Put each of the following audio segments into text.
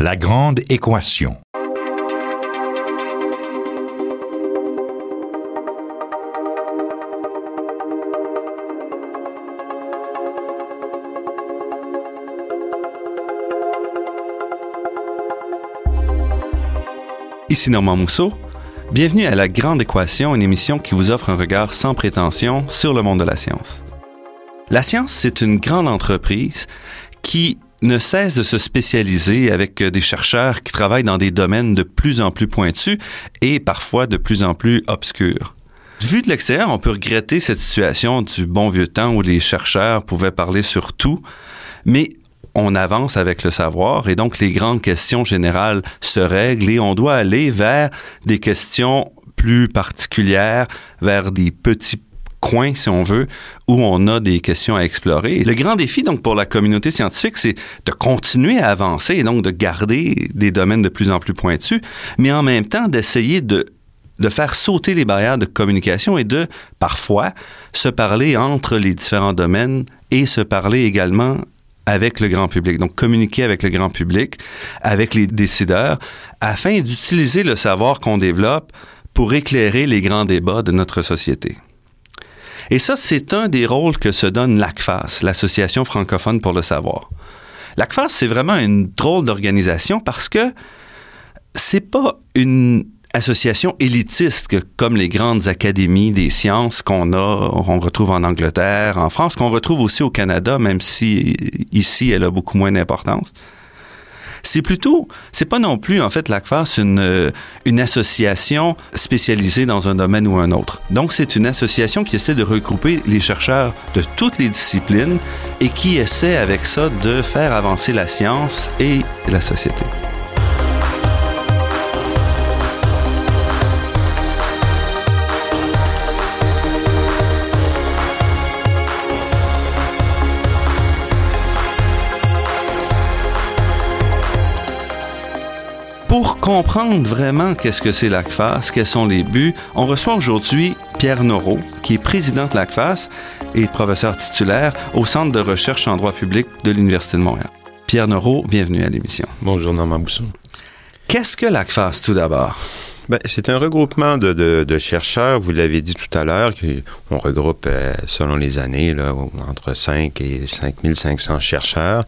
La grande équation. Ici Normand Mousseau. Bienvenue à La Grande Équation, une émission qui vous offre un regard sans prétention sur le monde de la science. La science, c'est une grande entreprise qui ne cesse de se spécialiser avec des chercheurs qui travaillent dans des domaines de plus en plus pointus et parfois de plus en plus obscurs. Vu de l'extérieur, on peut regretter cette situation du bon vieux temps où les chercheurs pouvaient parler sur tout, mais on avance avec le savoir et donc les grandes questions générales se règlent et on doit aller vers des questions plus particulières, vers des petits coin, si on veut, où on a des questions à explorer. Le grand défi, donc, pour la communauté scientifique, c'est de continuer à avancer et donc de garder des domaines de plus en plus pointus, mais en même temps d'essayer de de faire sauter les barrières de communication et de, parfois, se parler entre les différents domaines et se parler également avec le grand public. Donc, communiquer avec le grand public, avec les décideurs, afin d'utiliser le savoir qu'on développe pour éclairer les grands débats de notre société. Et ça, c'est un des rôles que se donne l'ACFAS, l'Association francophone pour le savoir. L'ACFAS, c'est vraiment une drôle d'organisation parce que c'est pas une association élitiste comme les grandes académies des sciences qu'on a, on retrouve en Angleterre, en France, qu'on retrouve aussi au Canada, même si ici elle a beaucoup moins d'importance. C'est plutôt, c'est pas non plus en fait l'ACFAS une, euh, une association spécialisée dans un domaine ou un autre. Donc c'est une association qui essaie de regrouper les chercheurs de toutes les disciplines et qui essaie avec ça de faire avancer la science et la société. Comprendre vraiment qu'est-ce que c'est l'ACFAS, quels sont les buts, on reçoit aujourd'hui Pierre Noreau, qui est président de l'ACFAS et professeur titulaire au Centre de recherche en droit public de l'Université de Montréal. Pierre Noreau, bienvenue à l'émission. Bonjour Normand Bousson. Qu'est-ce que l'ACFAS tout d'abord? Ben, c'est un regroupement de, chercheurs, vous l'avez dit tout à l'heure, qu'on regroupe euh, selon les années entre 5 et 5500 chercheurs.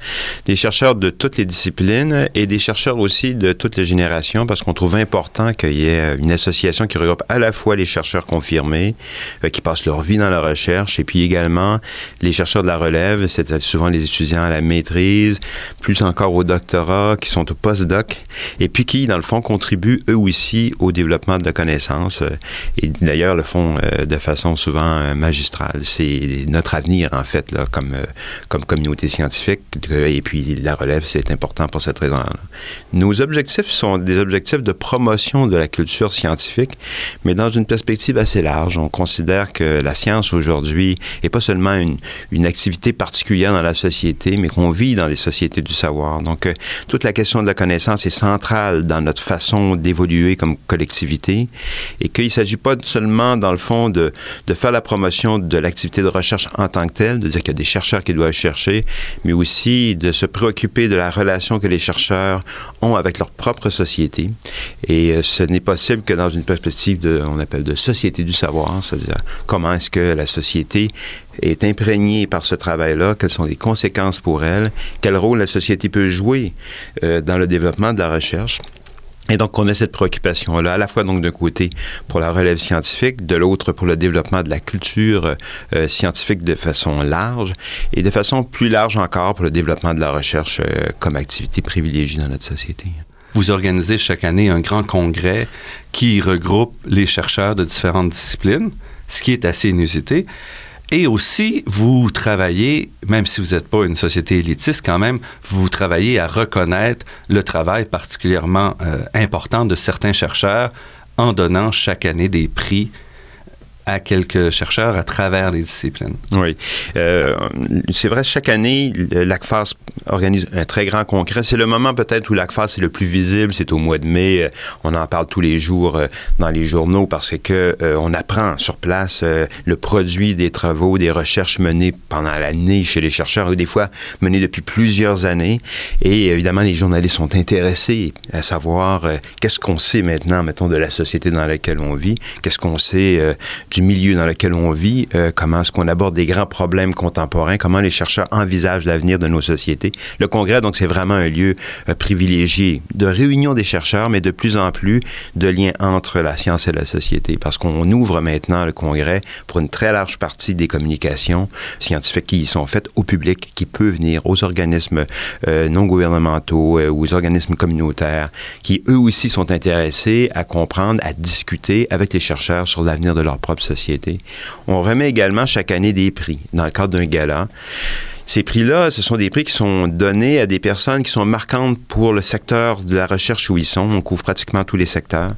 Des chercheurs de toutes les disciplines et des chercheurs aussi de toutes les générations parce qu'on trouve important qu'il y ait une association qui regroupe à la fois les chercheurs confirmés, euh, qui passent leur vie dans la recherche, et puis également les chercheurs de la relève, c'est souvent les étudiants à la maîtrise, plus encore au doctorat, qui sont au postdoc, et puis qui, dans le fond, contribuent eux aussi au développement de la connaissance euh, et d'ailleurs le font euh, de façon souvent euh, magistrale. C'est notre avenir en fait là, comme comme communauté scientifique et puis la relève c'est important pour cette raison-là. Nos objectifs sont des objectifs de promotion de la culture scientifique, mais dans une perspective assez large. On considère que la science aujourd'hui est pas seulement une, une activité particulière dans la société, mais qu'on vit dans les sociétés du savoir. Donc toute la question de la connaissance est centrale dans notre façon d'évoluer comme collectivité et qu'il ne s'agit pas seulement, dans le fond, de, faire la promotion de l'activité de recherche en tant que telle, de dire qu'il y a des chercheurs qui doivent chercher, mais aussi de se préoccuper de la relation que les chercheurs ont avec leur propre société. Et euh, ce n'est possible que dans une perspective de, on appelle de société du savoir, c'est-à-dire comment est-ce que la société est imprégnée par ce travail-là, quelles sont les conséquences pour elle, quel rôle la société peut jouer euh, dans le développement de la recherche. Et donc, on a cette préoccupation-là, à la fois donc d'un côté pour la relève scientifique, de l'autre pour le développement de la culture euh, scientifique de façon large, et de façon plus large encore pour le développement de la recherche euh, comme activité privilégiée dans notre société. Vous organisez chaque année un grand congrès qui regroupe les chercheurs de différentes disciplines, ce qui est assez inusité. Et aussi, vous travaillez, même si vous n'êtes pas une société élitiste, quand même, vous travaillez à reconnaître le travail particulièrement euh, important de certains chercheurs en donnant chaque année des prix à quelques chercheurs à travers les disciplines. Oui. Euh, c'est vrai, chaque année, l'ACFAS organise un très grand congrès. C'est le moment peut-être où l'ACFAS est le plus visible. C'est au mois de mai. Euh, on en parle tous les jours euh, dans les journaux parce que on apprend sur place le produit des travaux, des recherches menées pendant l'année chez les chercheurs, ou des fois menées depuis plusieurs années. Et évidemment, les journalistes sont intéressés à savoir qu'est-ce qu'on sait maintenant, mettons, de la société dans laquelle on vit, qu'est-ce qu'on sait du milieu dans lequel on vit, euh, comment est-ce qu'on aborde des grands problèmes contemporains, comment les chercheurs envisagent l'avenir de nos sociétés. Le congrès, donc, c'est vraiment un lieu euh, privilégié de réunion des chercheurs, mais de plus en plus de liens entre la science et la société, parce qu'on ouvre maintenant le congrès pour une très large partie des communications scientifiques qui y sont faites au public, qui peut venir aux organismes euh, non gouvernementaux ou aux organismes communautaires, qui eux aussi sont intéressés à comprendre, à discuter avec les chercheurs sur l'avenir de leur propre société. On remet également chaque année des prix dans le cadre d'un gala. Ces prix-là, ce sont des prix qui sont donnés à des personnes qui sont marquantes pour le secteur de la recherche où ils sont. On couvre pratiquement tous les secteurs.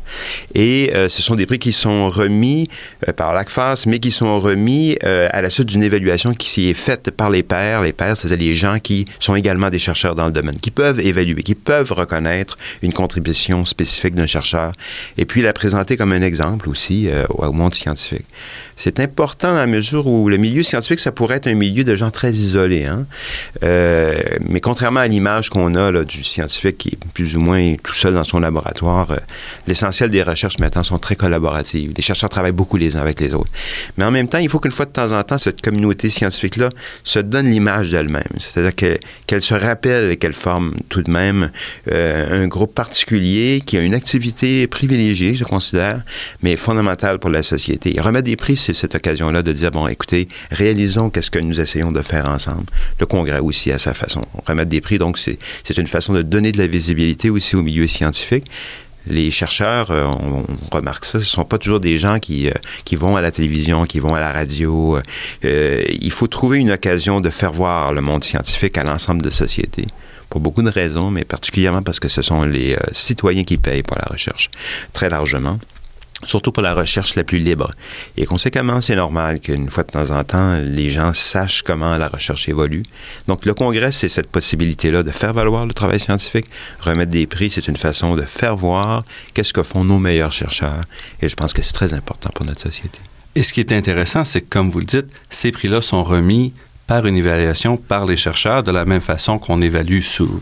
Et euh, ce sont des prix qui sont remis euh, par l'ACFAS, mais qui sont remis euh, à la suite d'une évaluation qui est faite par les pairs. Les pairs, c'est-à-dire les gens qui sont également des chercheurs dans le domaine, qui peuvent évaluer, qui peuvent reconnaître une contribution spécifique d'un chercheur et puis la présenter comme un exemple aussi au monde scientifique. C'est important dans la mesure où le milieu scientifique, ça pourrait être un milieu de gens très isolés. Hein? Euh, mais contrairement à l'image qu'on a du scientifique qui est plus ou moins tout seul dans son laboratoire, euh, l'essentiel des recherches maintenant sont très collaboratives. Les chercheurs travaillent beaucoup les uns avec les autres. Mais en même temps, il faut qu'une fois de temps en temps, cette communauté scientifique-là se donne l'image d'elle-même. C'est-à-dire qu'elle se rappelle et qu'elle forme tout de même euh, un groupe particulier qui a une activité privilégiée, je considère, mais fondamentale pour la société. Et remettre des prix, c'est cette occasion-là de dire, bon, écoutez, réalisons qu'est-ce que nous essayons de faire ensemble. Le Congrès aussi à sa façon. Remettre des prix, donc c'est une façon de donner de la visibilité aussi au milieu scientifique les chercheurs, euh, on, remarque ça, ce ne sont pas toujours des gens qui, euh, qui vont à la télévision, qui vont à la radio. Euh, il faut trouver une occasion de faire voir le monde scientifique à l'ensemble de la société. Pour beaucoup de raisons, mais particulièrement parce que ce sont les citoyens qui payent pour la recherche, très largement surtout pour la recherche la plus libre. Et conséquemment, c'est normal qu'une fois de temps en temps, les gens sachent comment la recherche évolue. Donc, le congrès, c'est cette possibilité-là de faire valoir le travail scientifique. Remettre des prix, c'est une façon de faire voir qu'est-ce que font nos meilleurs chercheurs. Et je pense que c'est très important pour notre société. Et ce qui est intéressant, c'est que, comme vous le dites, ces prix-là sont remis par une évaluation par les chercheurs, de la même façon qu'on évalue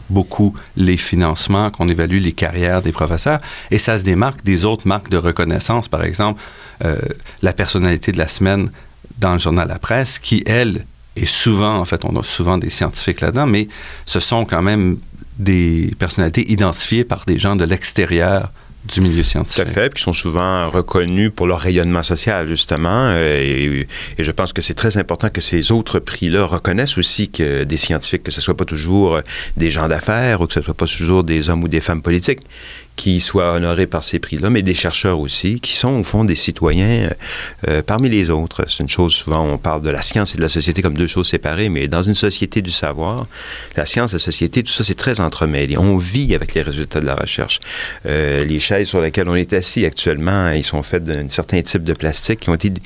beaucoup les financements, qu'on évalue les carrières des professeurs. Et ça se démarque des autres marques de reconnaissance, par exemple, euh, la personnalité de la semaine dans le journal La Presse, qui, elle, est souvent, en fait, on a souvent des scientifiques là-dedans, mais ce sont quand même des personnalités identifiées par des gens de l'extérieur du milieu scientifique. Tout à qui sont souvent reconnus pour leur rayonnement social, justement. Et, je pense que c'est très important que ces autres prix-là reconnaissent aussi que des scientifiques, que ce ne soit pas toujours des gens d'affaires ou que ce ne soit pas toujours des hommes ou des femmes politiques qui soient honorés par ces prix-là, mais des chercheurs aussi, qui sont au fond des citoyens euh, euh, parmi les autres. C'est une chose, souvent on parle de la science et de la société comme deux choses séparées, mais dans une société du savoir, la science, la société, tout ça c'est très entremêlé. On vit avec les résultats de la recherche. Euh, les chaises sur lesquelles on est assis actuellement, ils sont faites d'un certain type de plastique qui ont été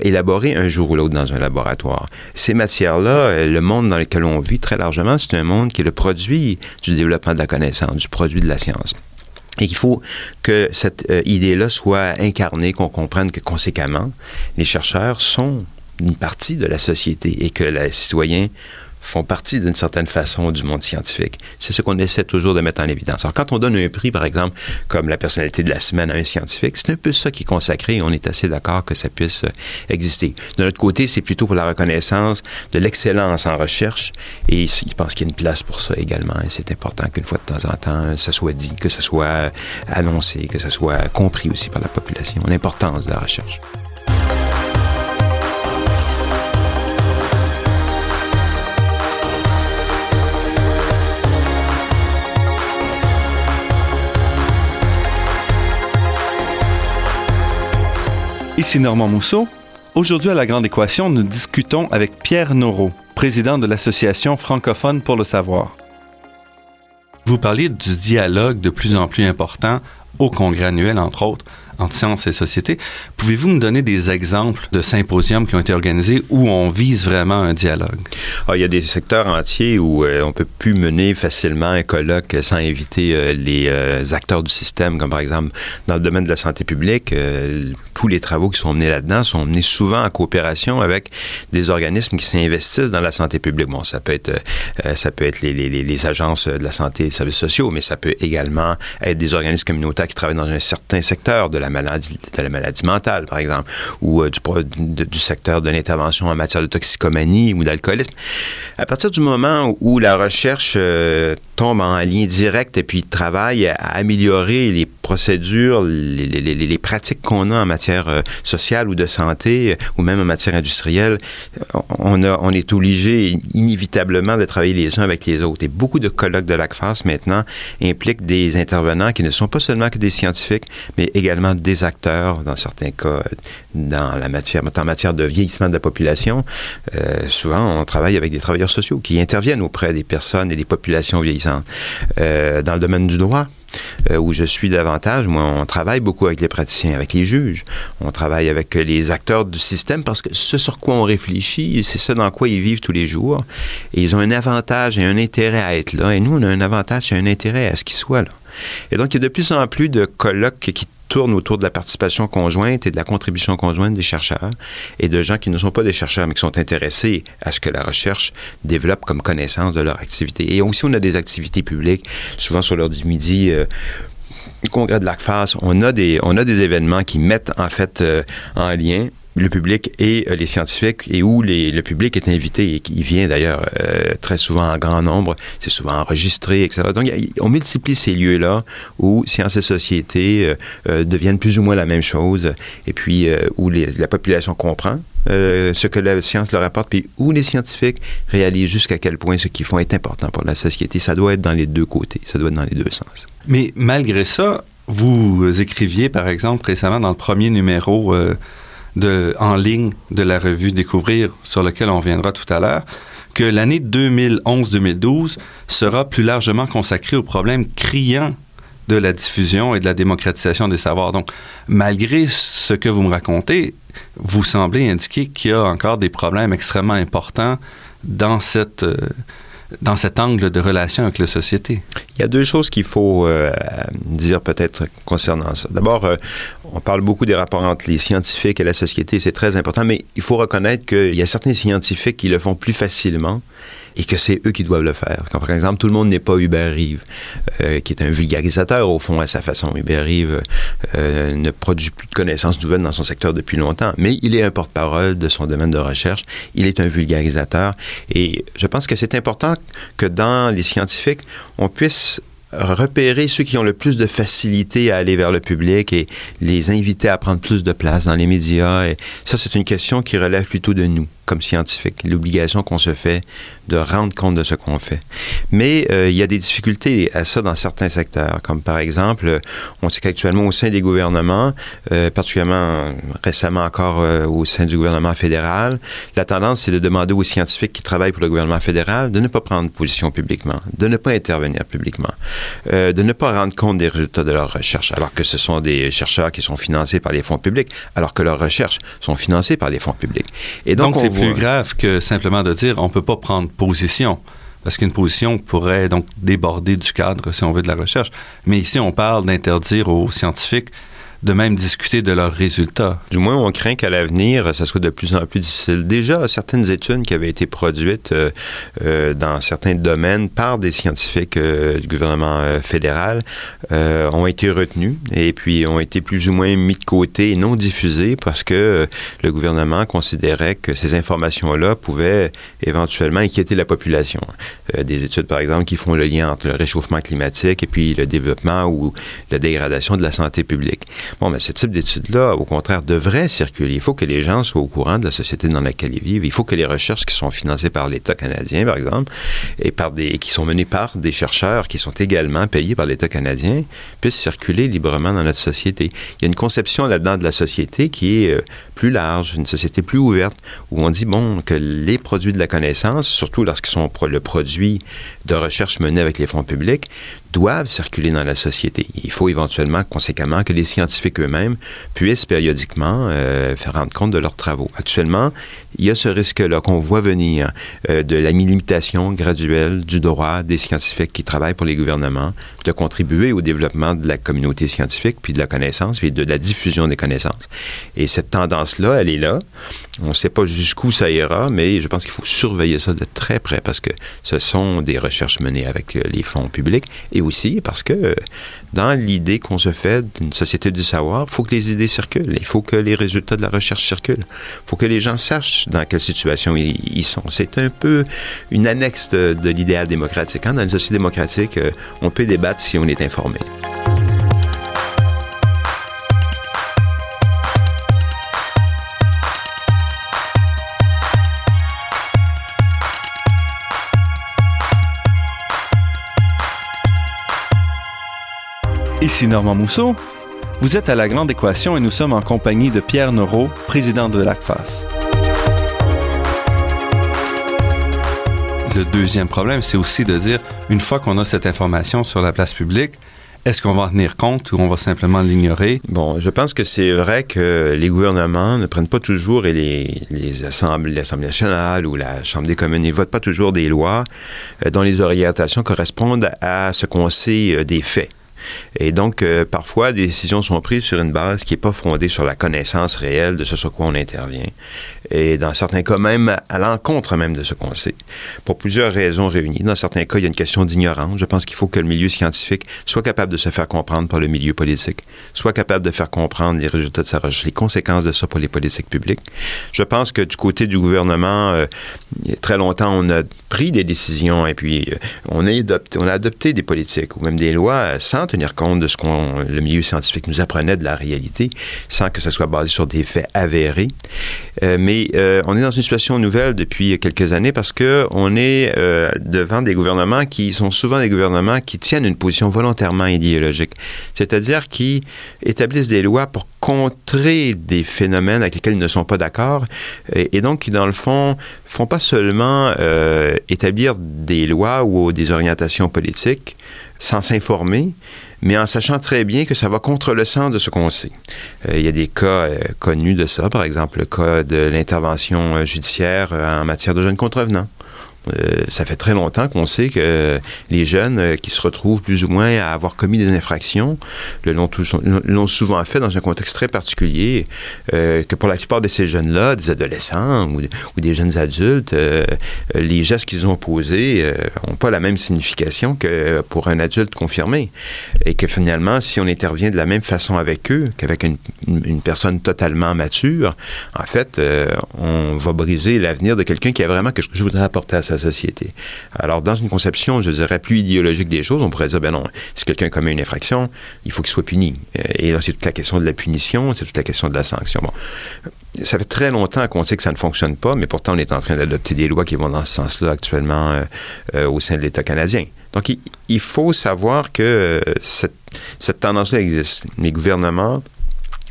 élaborés un jour ou l'autre dans un laboratoire. Ces matières-là, le monde dans lequel on vit très largement, c'est un monde qui est le produit du développement de la connaissance, du produit de la science. Et il faut que cette euh, idée-là soit incarnée, qu'on comprenne que conséquemment, les chercheurs sont une partie de la société et que les citoyens font partie d'une certaine façon du monde scientifique. C'est ce qu'on essaie toujours de mettre en évidence. Alors, quand on donne un prix, par exemple, comme la personnalité de la semaine à un scientifique, c'est un peu ça qui est consacré et on est assez d'accord que ça puisse euh, exister. De notre côté, c'est plutôt pour la reconnaissance de l'excellence en recherche et je pense qu'il y a une place pour ça également et c'est important qu'une fois de temps en temps, ça soit dit, que ça soit euh, annoncé, que ça soit compris aussi par la population, l'importance de la recherche. Ici Normand Mousseau. Aujourd'hui à La Grande Équation, nous discutons avec Pierre Noro, président de l'Association francophone pour le savoir. Vous parliez du dialogue de plus en plus important au congrès annuel, entre autres, entre sciences et société. Pouvez-vous me donner des exemples de symposiums qui ont été organisés où on vise vraiment un dialogue? Ah, il y a des secteurs entiers où euh, on peut plus mener facilement un colloque sans inviter euh, les euh, acteurs du système, comme par exemple dans le domaine de la santé publique. tous les travaux qui sont menés là-dedans sont menés souvent en coopération avec des organismes qui s'investissent dans la santé publique. Bon, ça peut être, ça peut être les, agences de la santé et des services sociaux, mais ça peut également être des organismes communautaires qui travaillent dans un certain secteur de la maladie, de la maladie mentale, par exemple, ou du, du secteur de l'intervention en matière de toxicomanie ou d'alcoolisme. À partir du moment où la recherche euh, tombe en lien direct et puis travaille à améliorer les procédures, les, pratiques qu'on a en matière euh, sociale ou de santé, euh, ou même en matière industrielle, on, on est obligé inévitablement de travailler les uns avec les autres. Et beaucoup de colloques de l'ACFAS maintenant impliquent des intervenants qui ne sont pas seulement que des scientifiques, mais également des acteurs, dans certains cas, dans la matière, en matière de vieillissement de la population. Euh, souvent, on travaille avec des travailleurs sociaux qui interviennent auprès des personnes et des populations vieillissantes. Euh, dans le domaine du droit, euh, où je suis davantage, moi, on travaille beaucoup avec les praticiens, avec les juges. On travaille avec les acteurs du système parce que ce sur quoi on réfléchit, c'est ce dans quoi ils vivent tous les jours. Et ils ont un avantage et un intérêt à être là. Et nous, on a un avantage et un intérêt à ce qu'ils soient là. Et donc, il y a de plus en plus de colloques qui tourne autour de la participation conjointe et de la contribution conjointe des chercheurs et de gens qui ne sont pas des chercheurs, mais qui sont intéressés à ce que la recherche développe comme connaissance de leur activité. Et aussi, on a des activités publiques, souvent sur l'heure du midi. Euh, congrès de l'ACFAS, on a des on a des événements qui mettent en fait euh, en lien le public et euh, les scientifiques et où le public est invité et qui vient d'ailleurs euh, très souvent en grand nombre, c'est souvent enregistré, etc. Donc on multiplie ces lieux-là où sciences et société euh, deviennent plus ou moins la même chose et puis où la population comprend ce que la science leur apporte, puis où les scientifiques réalisent jusqu'à quel point ce qu'ils font est important pour la société. Ça doit être dans les deux côtés, ça doit être dans les deux sens. Mais malgré ça, vous écriviez, par exemple, récemment dans le premier numéro en ligne de la revue Découvrir, sur lequel on viendra tout à l'heure, que l'année 2011-2012 sera plus largement consacrée aux problèmes criants de la diffusion et de la démocratisation des savoirs. Donc, malgré ce que vous me racontez, vous semblez indiquer qu'il y a encore des problèmes extrêmement importants dans cette, euh, dans cet angle de relation avec la société? Il y a deux choses qu'il faut euh, dire peut-être concernant ça. D'abord, euh, on parle beaucoup des rapports entre les scientifiques et la société, c'est très important, mais il faut reconnaître qu'il y a certains scientifiques qui le font plus facilement et que c'est eux qui doivent le faire. Quand, par exemple, tout le monde n'est pas Hubert Rive, euh, qui est un vulgarisateur au fond à sa façon. Hubert Rive euh, ne produit plus de connaissances nouvelles dans son secteur depuis longtemps, mais il est un porte-parole de son domaine de recherche. Il est un vulgarisateur et je pense que c'est important que dans les scientifiques, on puisse repérer ceux qui ont le plus de facilité à aller vers le public et les inviter à prendre plus de place dans les médias. Et ça, c'est une question qui relève plutôt de nous comme scientifique, l'obligation qu'on se fait de rendre compte de ce qu'on fait. Mais euh, il y a des difficultés à ça dans certains secteurs, comme par exemple, on sait qu'actuellement au sein des gouvernements, euh, particulièrement récemment encore euh, au sein du gouvernement fédéral, la tendance c'est de demander aux scientifiques qui travaillent pour le gouvernement fédéral de ne pas prendre position publiquement, de ne pas intervenir publiquement, de ne pas rendre compte des résultats de leurs recherches, alors que ce sont des chercheurs qui sont financés par les fonds publics, alors que leurs recherches sont financées par les fonds publics. Et donc, donc plus grave que simplement de dire on peut pas prendre position. Parce qu'une position pourrait donc déborder du cadre, si on veut, de la recherche. Mais ici, on parle d'interdire aux scientifiques de même discuter de leurs résultats. Du moins, on craint qu'à l'avenir, ça soit de plus en plus difficile. Déjà, certaines études qui avaient été produites euh, euh, dans certains domaines par des scientifiques euh, du gouvernement fédéral ont été retenues et puis ont été plus ou moins mis de côté et non diffusées parce que le gouvernement considérait que ces informations-là pouvaient éventuellement inquiéter la population. des études, par exemple, qui font le lien entre le réchauffement climatique et puis le développement ou la dégradation de la santé publique. Bon, mais ce type d'études-là, au contraire, devrait circuler. Il faut que les gens soient au courant de la société dans laquelle ils vivent. Il faut que les recherches qui sont financées par l'État canadien, par exemple, et qui sont menées par des chercheurs qui sont également payés par l'État canadien, puissent circuler librement dans notre société. Il y a une conception là-dedans de la société qui est euh, plus large, une société plus ouverte, où on dit, bon, que les produits de la connaissance, surtout lorsqu'ils sont le produit de recherche menée avec les fonds publics, doivent circuler dans la société. Il faut éventuellement, conséquemment, que les scientifiques eux-mêmes puissent périodiquement euh, faire rendre compte de leurs travaux. Actuellement, il y a ce risque-là qu'on voit venir euh, de la limitation graduelle du droit des scientifiques qui travaillent pour les gouvernements de contribuer au développement de la communauté scientifique, puis de la connaissance, puis de la diffusion des connaissances. Et cette tendance-là, elle est là. On ne sait pas jusqu'où ça ira, mais je pense qu'il faut surveiller ça de très près parce que ce sont des recherches menées avec euh, les fonds publics et aussi parce que dans l'idée qu'on se fait d'une société du savoir, il faut que les idées circulent, il faut que les résultats de la recherche circulent, il faut que les gens sachent dans quelle situation ils, sont. C'est un peu une annexe de, l'idéal démocratique. Hein? Dans une société démocratique, euh, on peut débattre si on est informé. Ici Normand Mousseau. Vous êtes à La Grande Équation et nous sommes en compagnie de Pierre Neuraud, président de l'ACFAS. Le deuxième problème, c'est aussi de dire, une fois qu'on a cette information sur la place publique, est-ce qu'on va en tenir compte ou on va simplement l'ignorer? Bon, je pense que c'est vrai que les gouvernements ne prennent pas toujours, et les, les assemblées, l'Assemblée nationale ou la Chambre des communes, ne votent pas toujours des lois euh, dont les orientations correspondent à ce qu'on sait euh, des faits. Et donc, euh, parfois, des décisions sont prises sur une base qui n'est pas fondée sur la connaissance réelle de ce sur quoi on intervient. Et dans certains cas, même à l'encontre même de ce qu'on sait. Pour plusieurs raisons réunies. Dans certains cas, il y a une question d'ignorance. Je pense qu'il faut que le milieu scientifique soit capable de se faire comprendre par le milieu politique, soit capable de faire comprendre les résultats de sa recherche, les conséquences de ça pour les politiques publiques. Je pense que du côté du gouvernement, euh, très longtemps, on a pris des décisions et puis euh, on, a adopté, on a adopté des politiques ou même des lois sans tenir compte de ce qu'on le milieu scientifique nous apprenait de la réalité, sans que ce soit basé sur des faits avérés. Euh, mais euh, on est dans une situation nouvelle depuis quelques années parce que on est euh, devant des gouvernements qui sont souvent des gouvernements qui tiennent une position volontairement idéologique, c'est-à-dire qui établissent des lois pour contrer des phénomènes avec lesquels ils ne sont pas d'accord et, et, donc qui dans le fond font pas seulement établir des lois ou des orientations politiques sans s'informer, mais en sachant très bien que ça va contre le sens de ce qu'on sait. Euh, il y a des cas euh, connus de ça, par exemple le cas de l'intervention euh, judiciaire en matière de jeunes contrevenants. Euh, ça fait très longtemps qu'on sait que les jeunes euh, qui se retrouvent plus ou moins à avoir commis des infractions l'ont souvent fait dans un contexte très particulier, euh, que pour la plupart de ces jeunes-là, des adolescents ou, des jeunes adultes, les gestes qu'ils ont posés n'ont pas la même signification que pour un adulte confirmé. Et que finalement, si on intervient de la même façon avec eux qu'avec une, personne totalement mature, en fait, on va briser l'avenir de quelqu'un qui a vraiment quelque chose je voudrais apporter à société. Alors, dans une conception, je dirais, plus idéologique des choses, on pourrait dire, ben non, si quelqu'un commet une infraction, il faut qu'il soit puni. Euh, et là, c'est toute la question de la punition, c'est toute la question de la sanction. Bon, ça fait très longtemps qu'on sait que ça ne fonctionne pas, mais pourtant, on est en train d'adopter des lois qui vont dans ce sens-là actuellement euh, euh, au sein de l'État canadien. Donc, il, faut savoir que cette tendance-là existe. Les gouvernements,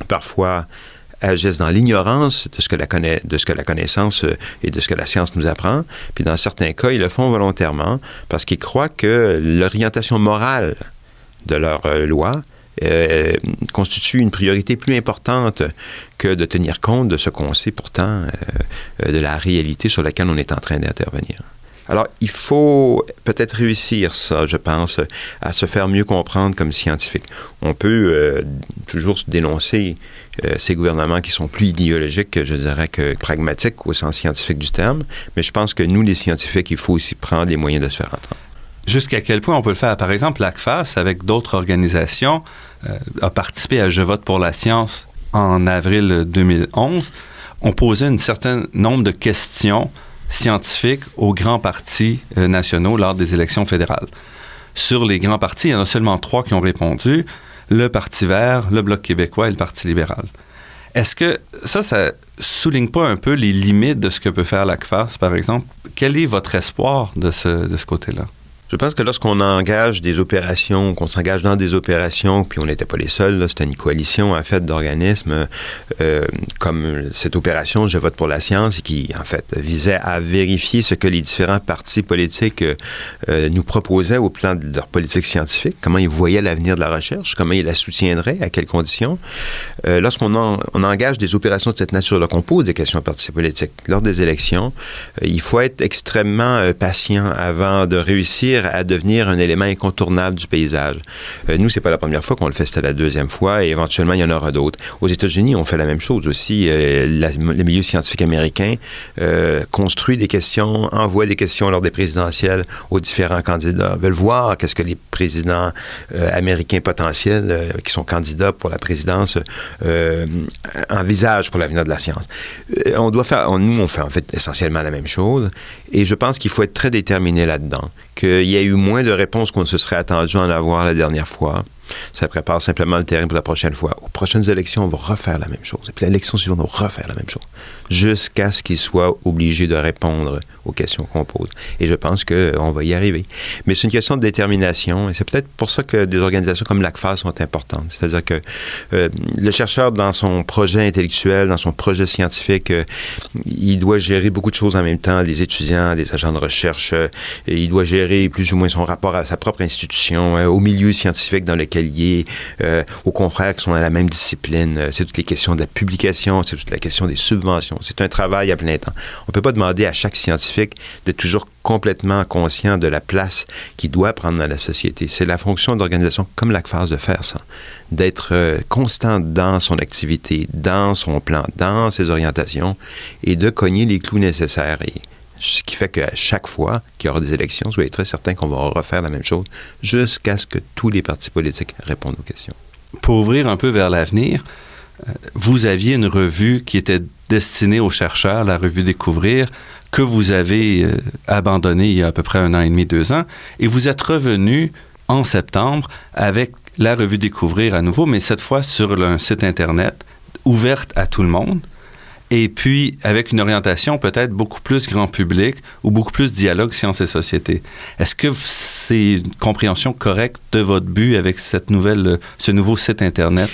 parfois, agissent dans l'ignorance de, ce que la de ce la connaissance euh, et de ce que la science nous apprend. Puis dans certains cas, ils le font volontairement parce qu'ils croient que l'orientation morale de leur euh, loi euh, constitue une priorité plus importante que de tenir compte de ce qu'on sait pourtant de la réalité sur laquelle on est en train d'intervenir. Alors, il faut peut-être réussir ça, je pense, à se faire mieux comprendre comme scientifique. On peut toujours se dénoncer euh, ces gouvernements qui sont plus idéologiques, je dirais, que pragmatiques au sens scientifique du terme. Mais je pense que nous, les scientifiques, il faut aussi prendre les moyens de se faire entendre. Jusqu'à quel point on peut le faire? Par exemple, l'ACFAS, avec d'autres organisations, euh, a participé à Je vote pour la science en avril 2011. On posait un certain nombre de questions scientifiques aux grands partis euh, nationaux lors des élections fédérales. Sur les grands partis, il y en a seulement trois qui ont répondu le Parti vert, le Bloc québécois et le Parti libéral. Est-ce que ça, ça souligne pas un peu les limites de ce que peut faire la CFAS, par exemple? Quel est votre espoir de ce côté-là? Je pense que lorsqu'on engage des opérations, qu'on s'engage dans des opérations, puis on n'était pas les seuls, c'était une coalition en fait d'organismes euh, comme cette opération Je vote pour la science, qui en fait visait à vérifier ce que les différents partis politiques euh, nous proposaient au plan de leur politique scientifique, comment ils voyaient l'avenir de la recherche, comment ils la soutiendraient, à quelles conditions. Euh, lorsqu'on on engage des opérations de cette nature-là, qu'on pose des questions aux partis politiques lors des élections, il faut être extrêmement patient avant de réussir à devenir un élément incontournable du paysage. Euh, nous, c'est pas la première fois qu'on le fait, c'était la deuxième fois et éventuellement, il y en aura d'autres. Aux États-Unis, on fait la même chose aussi. Euh, le milieu scientifique américain euh, construit des questions, envoie des questions lors des présidentielles aux différents candidats, veulent voir qu'est-ce que les présidents américains potentiels qui sont candidats pour la présidence envisagent pour l'avenir de la science. on doit faire, nous, on fait en fait essentiellement la même chose et je pense qu'il faut être très déterminé là-dedans, qu'il y a eu moins de réponses qu'on se serait attendu en avoir la dernière fois. Ça prépare simplement le terrain pour la prochaine fois. Aux prochaines élections, on va refaire la même chose. Et puis l'élection suivante, on va refaire la même chose. Jusqu'à ce qu'ils soient obligés de répondre aux questions qu'on pose. Et je pense qu'on va y arriver. Mais c'est une question de détermination. Et c'est peut-être pour ça que des organisations comme l'ACFA sont importantes. C'est-à-dire que euh, le chercheur, dans son projet intellectuel, dans son projet scientifique, euh, il doit gérer beaucoup de choses en même temps. Les étudiants, les agents de recherche. Euh, et il doit gérer plus ou moins son rapport à sa propre institution, au milieu scientifique dans lequel liés euh, aux confrères qui sont dans la même discipline. Euh, c'est toutes les questions de la publication, c'est toute la question des subventions. C'est un travail à plein temps. On ne peut pas demander à chaque scientifique d'être toujours complètement conscient de la place qu'il doit prendre dans la société. C'est la fonction d'organisation comme l'ACFAS de faire ça, d'être euh, constant dans son activité, dans son plan, dans ses orientations et de cogner les clous nécessaires. Ce qui fait qu'à chaque fois qu'il y aura des élections, soyez très certain qu'on va refaire la même chose jusqu'à ce que tous les partis politiques répondent aux questions. Pour ouvrir un peu vers l'avenir, euh, vous aviez une revue qui était destinée aux chercheurs, la revue Découvrir, que vous avez euh, abandonnée il y a à peu près un an et demi, deux ans, et vous êtes revenu en septembre avec la revue Découvrir à nouveau, mais cette fois sur un site Internet ouverte à tout le monde et puis avec une orientation peut-être beaucoup plus grand public ou beaucoup plus dialogue sciences et société. Est-ce que c'est une compréhension correcte de votre but avec cette nouvelle, ce nouveau site Internet?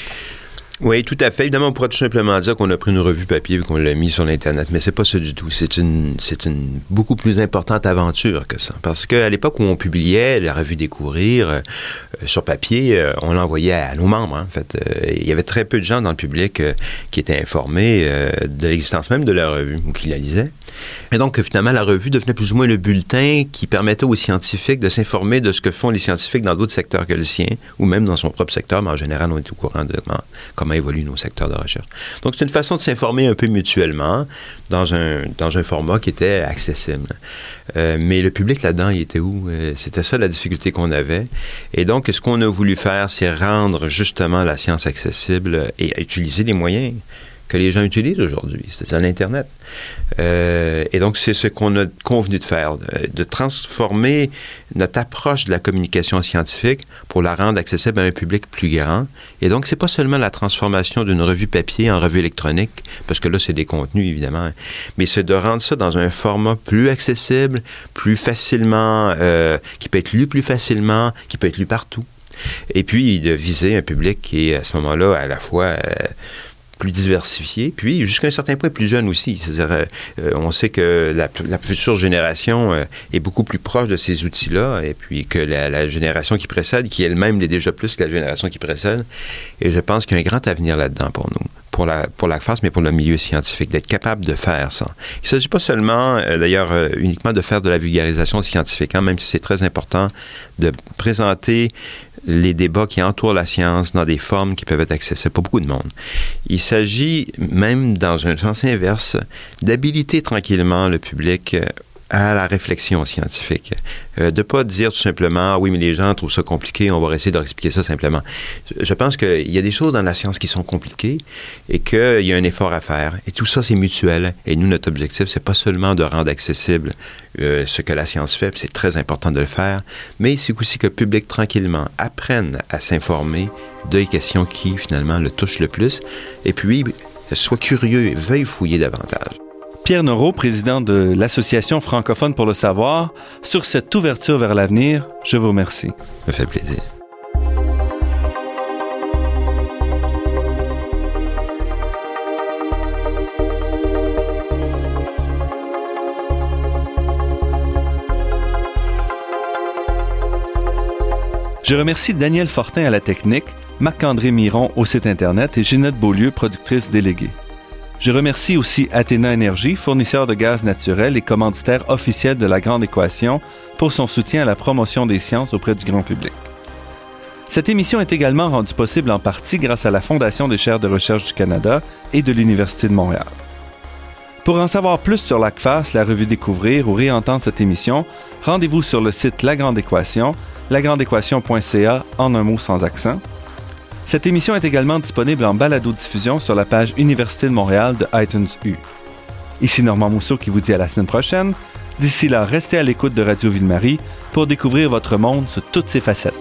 Oui, tout à fait. Évidemment, on pourrait tout simplement dire qu'on a pris une revue papier et qu'on l'a mis sur l'Internet, mais c'est pas ça du tout. C'est une, c'est une beaucoup plus importante aventure que ça. Parce qu'à l'époque où on publiait la revue Découvrir euh, sur papier, euh, on l'envoyait à nos membres. Hein, en fait, euh, il y avait très peu de gens dans le public qui étaient informés de l'existence même de la revue ou qui la lisaient. Et donc, finalement, la revue devenait plus ou moins le bulletin qui permettait aux scientifiques de s'informer de ce que font les scientifiques dans d'autres secteurs que le sien, ou même dans son propre secteur, mais en général, on est au courant de comment comment évoluent nos secteurs de recherche. Donc, c'est une façon de s'informer un peu mutuellement dans un, dans un format qui était accessible. Euh, mais le public là-dedans, il était où? Euh, c'était ça la difficulté qu'on avait. Et donc, ce qu'on a voulu faire, c'est rendre justement la science accessible et utiliser les moyens que les gens utilisent aujourd'hui, c'est-à-dire l'Internet. Euh, et donc, c'est ce qu'on a convenu de faire, de, transformer notre approche de la communication scientifique pour la rendre accessible à un public plus grand. Et donc, c'est pas seulement la transformation d'une revue papier en revue électronique, parce que là, c'est des contenus, évidemment, mais c'est de rendre ça dans un format plus accessible, plus facilement, euh, qui peut être lu plus facilement, qui peut être lu partout. Et puis, de viser un public qui à ce moment-là à la fois... Euh, plus diversifié, puis jusqu'à un certain point plus jeune aussi. C'est-à-dire, euh, euh, on sait que la, future génération euh, est beaucoup plus proche de ces outils-là, et puis que la, génération qui précède, qui elle-même l'est déjà plus que la génération qui précède. Et je pense qu'il y a un grand avenir là-dedans pour nous pour la, pour la mais pour le milieu scientifique, d'être capable de faire ça. Il ne s'agit pas seulement, d'ailleurs, uniquement de faire de la vulgarisation scientifique, hein, même si c'est très important de présenter les débats qui entourent la science dans des formes qui peuvent être accessibles pour beaucoup de monde. Il s'agit même, dans un sens inverse, d'habiliter tranquillement le public à la réflexion scientifique. Euh, de pas dire tout simplement, ah oui, mais les gens trouvent ça compliqué, on va essayer d'expliquer ça simplement. Je pense qu'il y a des choses dans la science qui sont compliquées et qu'il y a un effort à faire. Et tout ça, c'est mutuel. Et nous, notre objectif, c'est pas seulement de rendre accessible euh, ce que la science fait, c'est très important de le faire, mais c'est aussi que le public, tranquillement, apprenne à s'informer des questions qui, finalement, le touchent le plus, et puis soit curieux et veuille fouiller davantage. Pierre Noreau, président de l'Association francophone pour le savoir, sur cette ouverture vers l'avenir, je vous remercie. Ça fait plaisir. Je remercie Daniel Fortin à la technique, Marc-André Miron au site Internet et Ginette Beaulieu, productrice déléguée. Je remercie aussi Athéna Énergie, fournisseur de gaz naturel et commanditaire officiel de la Grande Équation, pour son soutien à la promotion des sciences auprès du grand public. Cette émission est également rendue possible en partie grâce à la Fondation des chaires de recherche du Canada et de l'Université de Montréal. Pour en savoir plus sur l'ACFAS, la revue Découvrir ou réentendre cette émission, rendez-vous sur le site La Grande Équation lagrandeéquation.ca en un mot sans accent. Cette émission est également disponible en balado-diffusion sur la page Université de Montréal de iTunes U. Ici Normand Mousseau qui vous dit à la semaine prochaine. D'ici là, restez à l'écoute de Radio Ville-Marie pour découvrir votre monde sous toutes ses facettes.